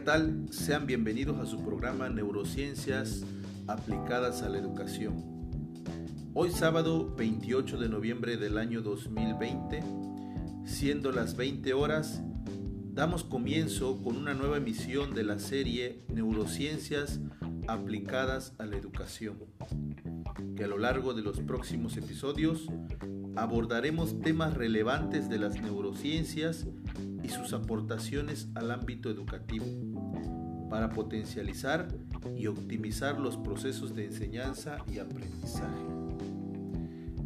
tal? Sean bienvenidos a su programa Neurociencias aplicadas a la educación. Hoy sábado 28 de noviembre del año 2020, siendo las 20 horas, damos comienzo con una nueva emisión de la serie Neurociencias aplicadas a la educación, que a lo largo de los próximos episodios abordaremos temas relevantes de las neurociencias y sus aportaciones al ámbito educativo para potencializar y optimizar los procesos de enseñanza y aprendizaje.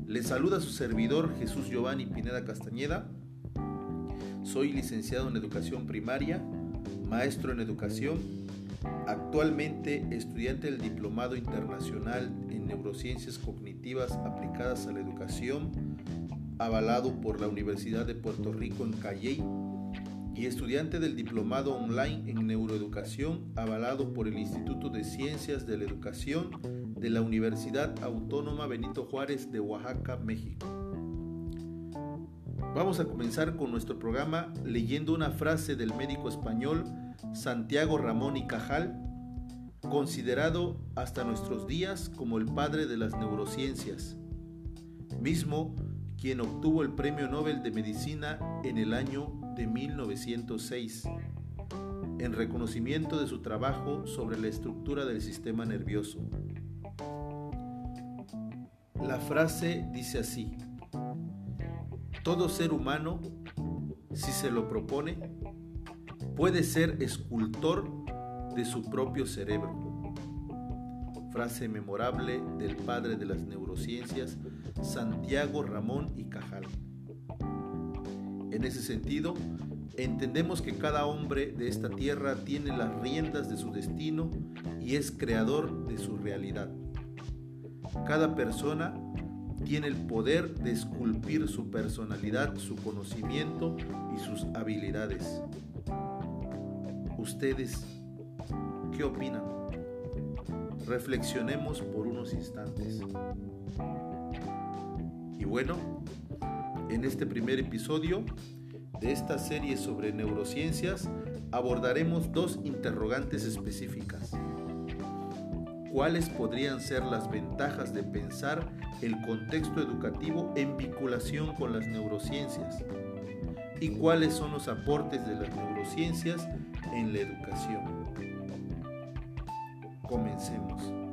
Les saluda su servidor Jesús Giovanni Pineda Castañeda. Soy licenciado en educación primaria, maestro en educación, actualmente estudiante del Diplomado Internacional en Neurociencias Cognitivas aplicadas a la educación, avalado por la Universidad de Puerto Rico en Calley y estudiante del Diplomado Online en Neuroeducación, avalado por el Instituto de Ciencias de la Educación de la Universidad Autónoma Benito Juárez de Oaxaca, México. Vamos a comenzar con nuestro programa leyendo una frase del médico español Santiago Ramón y Cajal, considerado hasta nuestros días como el padre de las neurociencias, mismo quien obtuvo el Premio Nobel de Medicina en el año de 1906, en reconocimiento de su trabajo sobre la estructura del sistema nervioso. La frase dice así, todo ser humano, si se lo propone, puede ser escultor de su propio cerebro. Frase memorable del padre de las neurociencias, Santiago Ramón y Cajal. En ese sentido, entendemos que cada hombre de esta tierra tiene las riendas de su destino y es creador de su realidad. Cada persona tiene el poder de esculpir su personalidad, su conocimiento y sus habilidades. ¿Ustedes qué opinan? Reflexionemos por unos instantes. Y bueno, en este primer episodio de esta serie sobre neurociencias abordaremos dos interrogantes específicas. ¿Cuáles podrían ser las ventajas de pensar el contexto educativo en vinculación con las neurociencias? ¿Y cuáles son los aportes de las neurociencias en la educación? Comencemos.